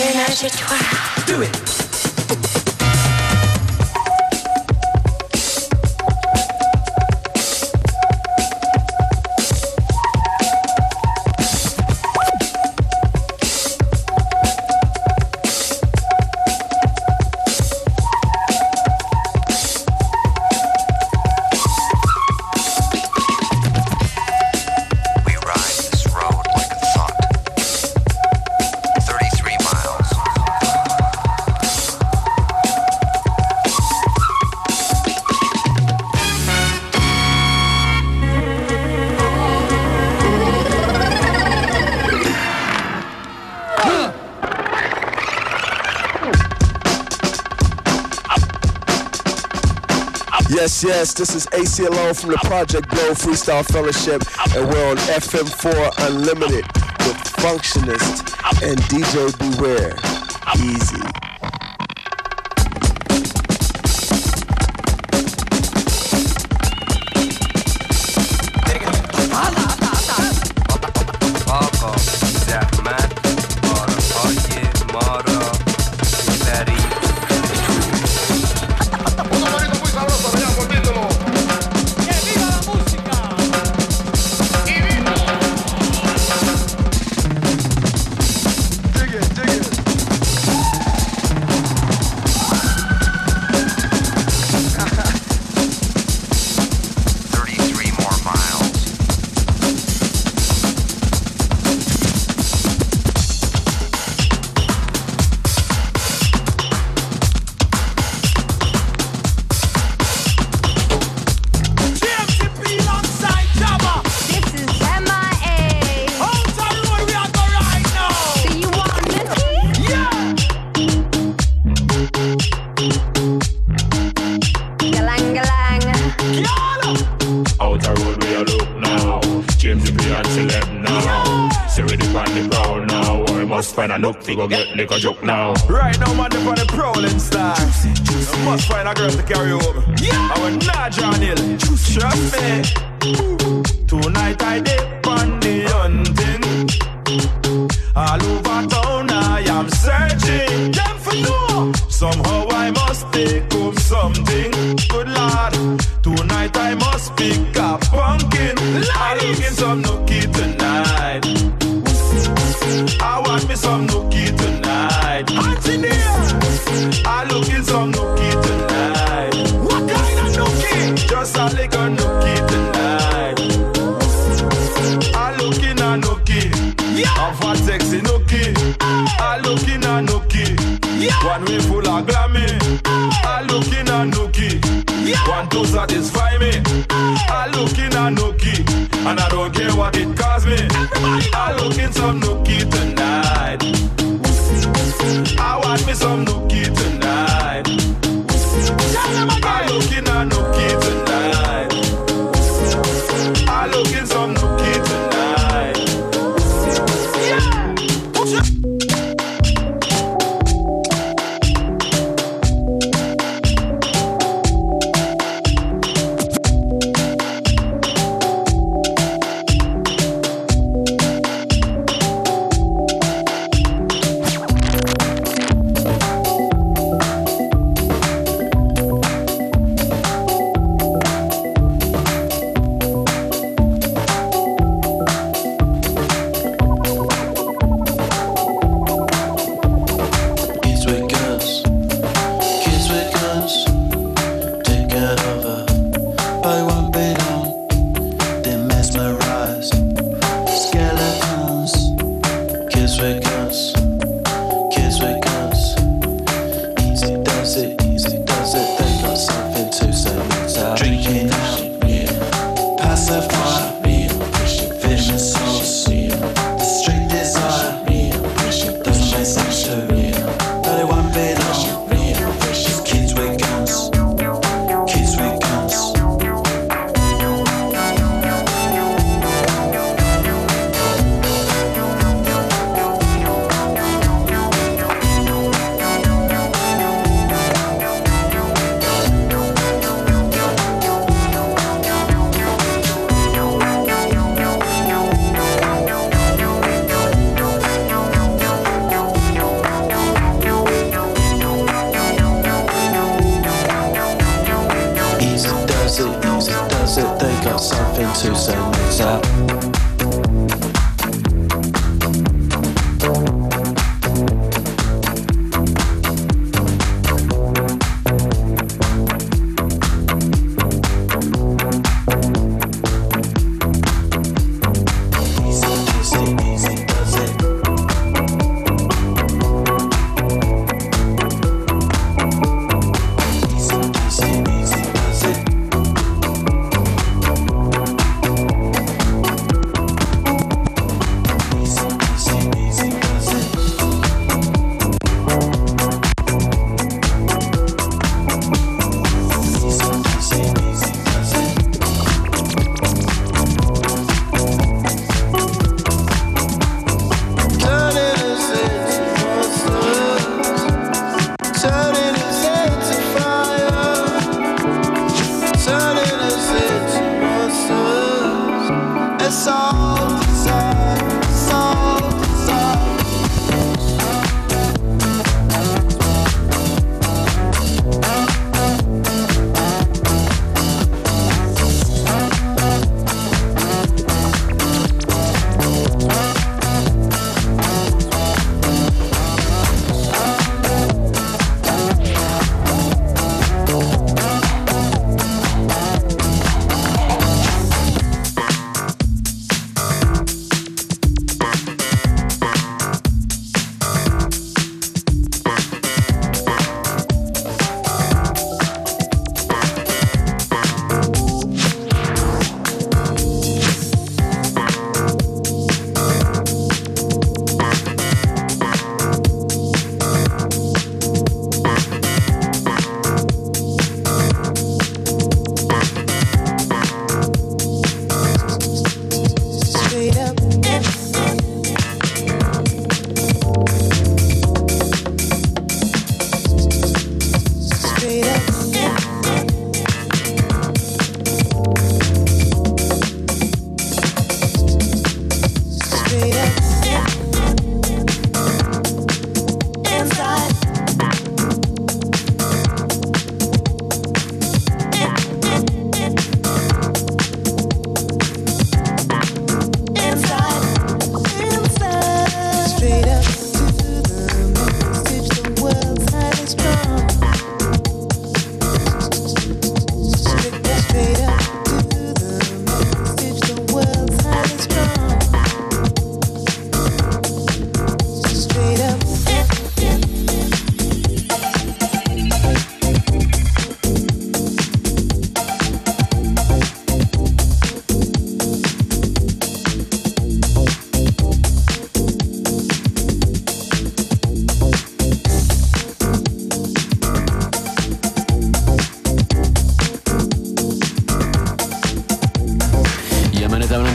Ménage à toi. Do it. Yes, this is Aceyalone from the Project Blowed Freestyle Fellowship, and we're on FM4 Unlimited with Functionist and DJ Beware. Easy. Fi go get liquor joke now. Right now, man, they on the prowling juicy. You must find a girl to carry over. Yeah. I will not John Hill. Trust me. Tonight I dip on the hunting. All over town I am searching. Them for know. Somehow I must take up something. Good lord. Tonight I must pick up pumpkin. I'm looking some nookie satisfy me. I looking a nookie. And I don't care what it costs me. I looking some nookie got something to say, what's up?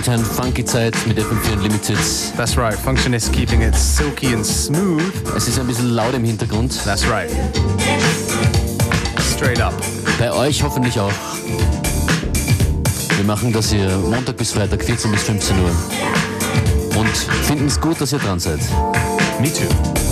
Too soon. So. Zeit mit FM4 Unlimited. That's right, Function is keeping it silky and smooth. Es ist ein bisschen laut im Hintergrund. That's right. Straight up. Bei euch hoffentlich auch. Wir machen das hier Montag bis Freitag, 14 bis 15 Uhr. Und finden es gut, dass ihr dran seid. Me too.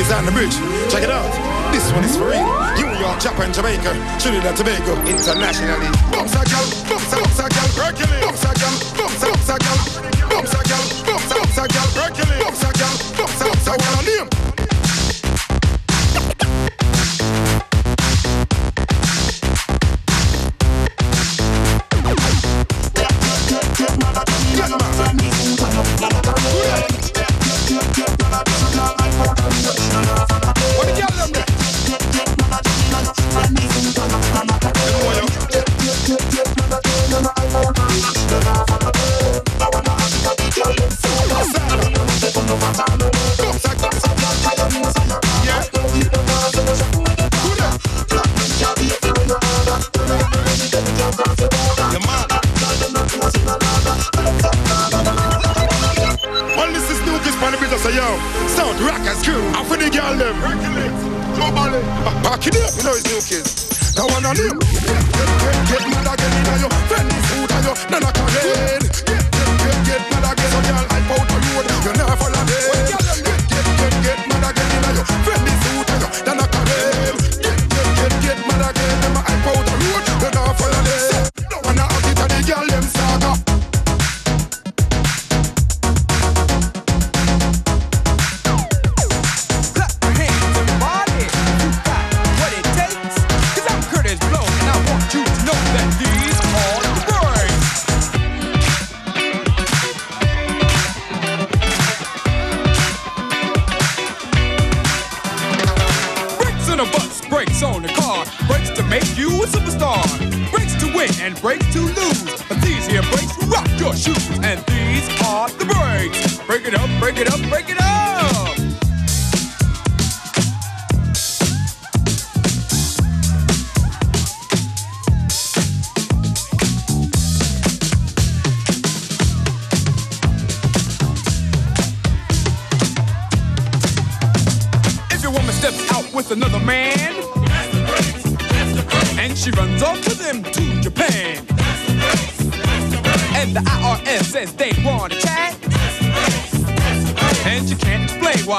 is on the bridge. Check it out. This one is for real. New York, Japan, Jamaica, Trinidad, Tobago, internationally. Bounce a girl, bounce a girl, a gal, bounce a gal, bounce a gal. know new kids. On you. Get, get, get mad again food and breaks to lose. But these here breaks rock your shoes, and these are the breaks. Break it up, break it up, break it up.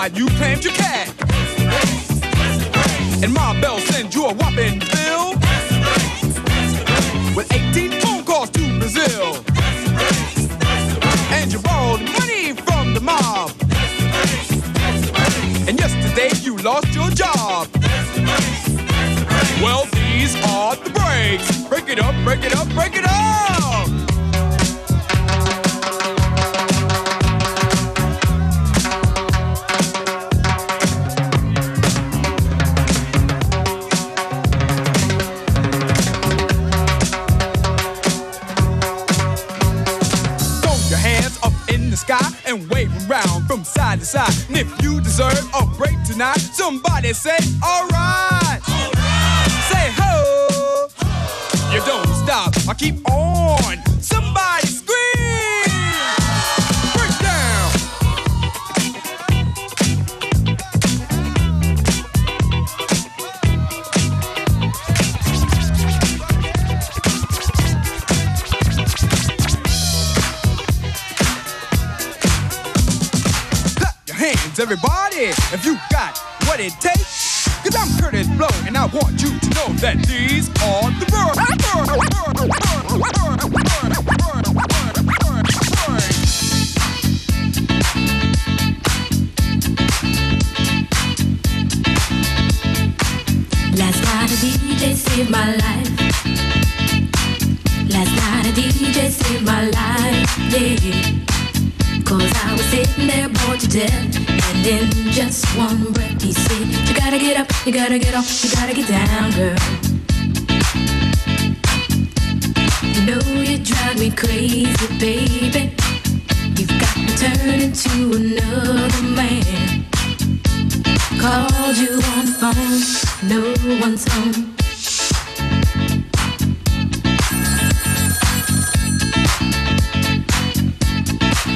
glad you claimed your cat. And my bell sends you a whopping bill. With 18 phone calls to Brazil. And you borrowed money from the mob. And yesterday you lost your job. Well, these are the breaks. Break it up, break it up, break it up. and say. hesitate. Cause I'm Kurtis Blow, and I want you to know that these are the birds. Last night a DJ saved my life. Last night a DJ saved my life. Yeah. Cause I was sitting there bored to death. And in just one breath, he said, You gotta get up, you gotta get off, you gotta get down, girl. You know you drive me crazy, baby. You've got me turning to another man. Called you on the phone, no one's home.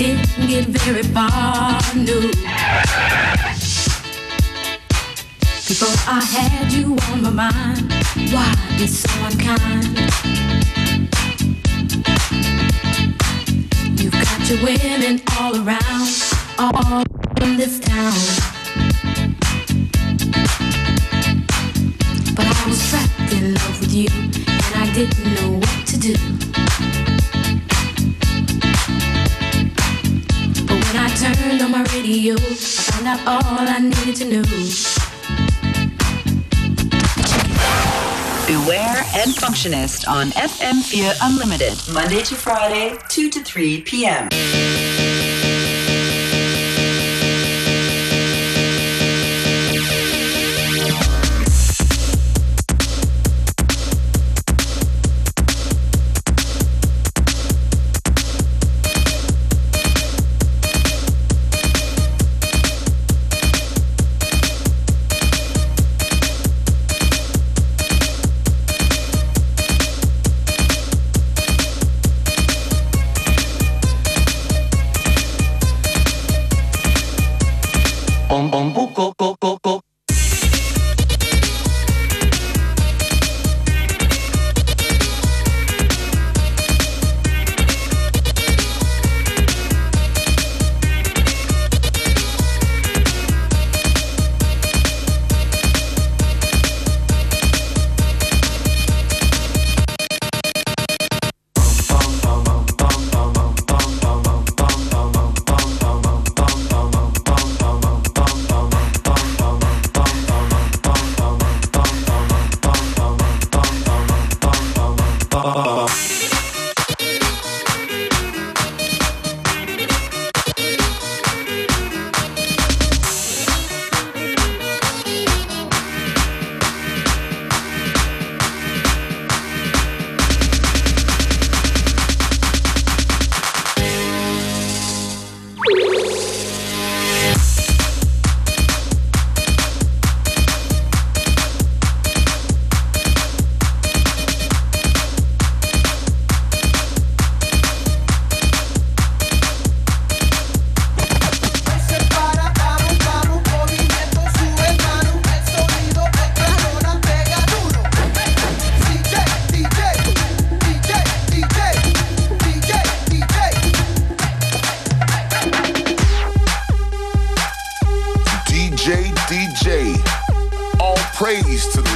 didn't get very far, no. Before I had you on my mind, why be so unkind? You've got your women all around, all in this town. But I was trapped in love with you, and I didn't know what to do. Turned on my radio, I found out all I needed to know. Beware and Functionist on FM4 Unlimited, Monday to Friday, 2 to 3 p.m.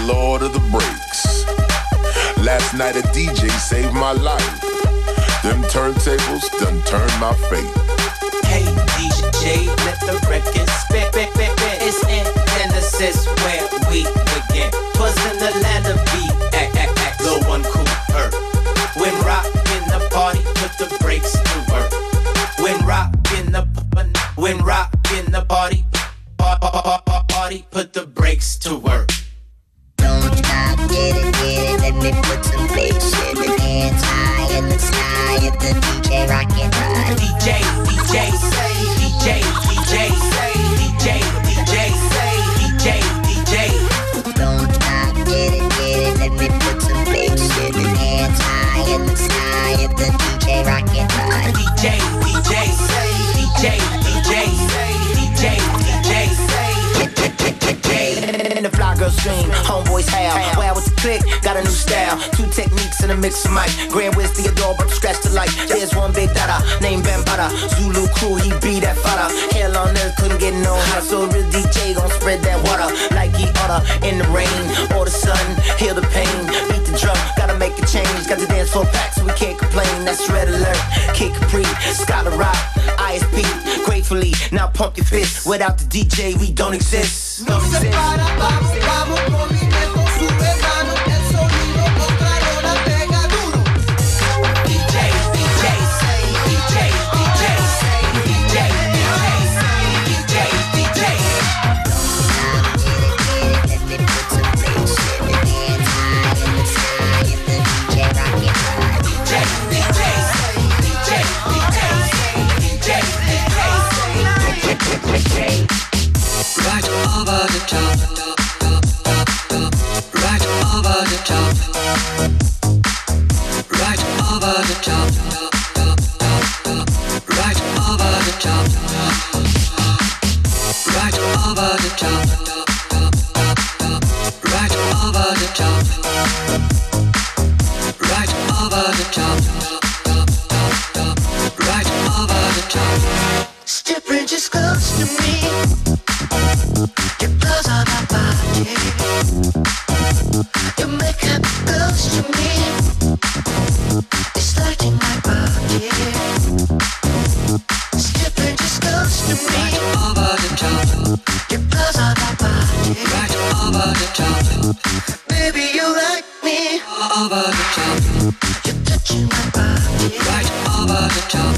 Lord of the breaks. Last night a DJ saved my life. Them turntables done turned my fate. Hey DJ, let the record spit, spit, spit, spit. It's in Genesis where we begin. Twas in the land of mix of mic. Grand Wiz Theodore, but scratch the light. There's one big dada named Bambaataa. Zulu crew, he be that fada. Hell on earth couldn't get no hotter. So real DJ gon' spread that water like he oughta. In the rain or the sun, heal the pain. Beat the drum, gotta make a change. Got the dance floor packed, so we can't complain. That's red alert. Kid Capri, Scholar Rock, ISP. Gratefully, now pump your fist. Without the DJ, we don't exist. Don't exist. The top.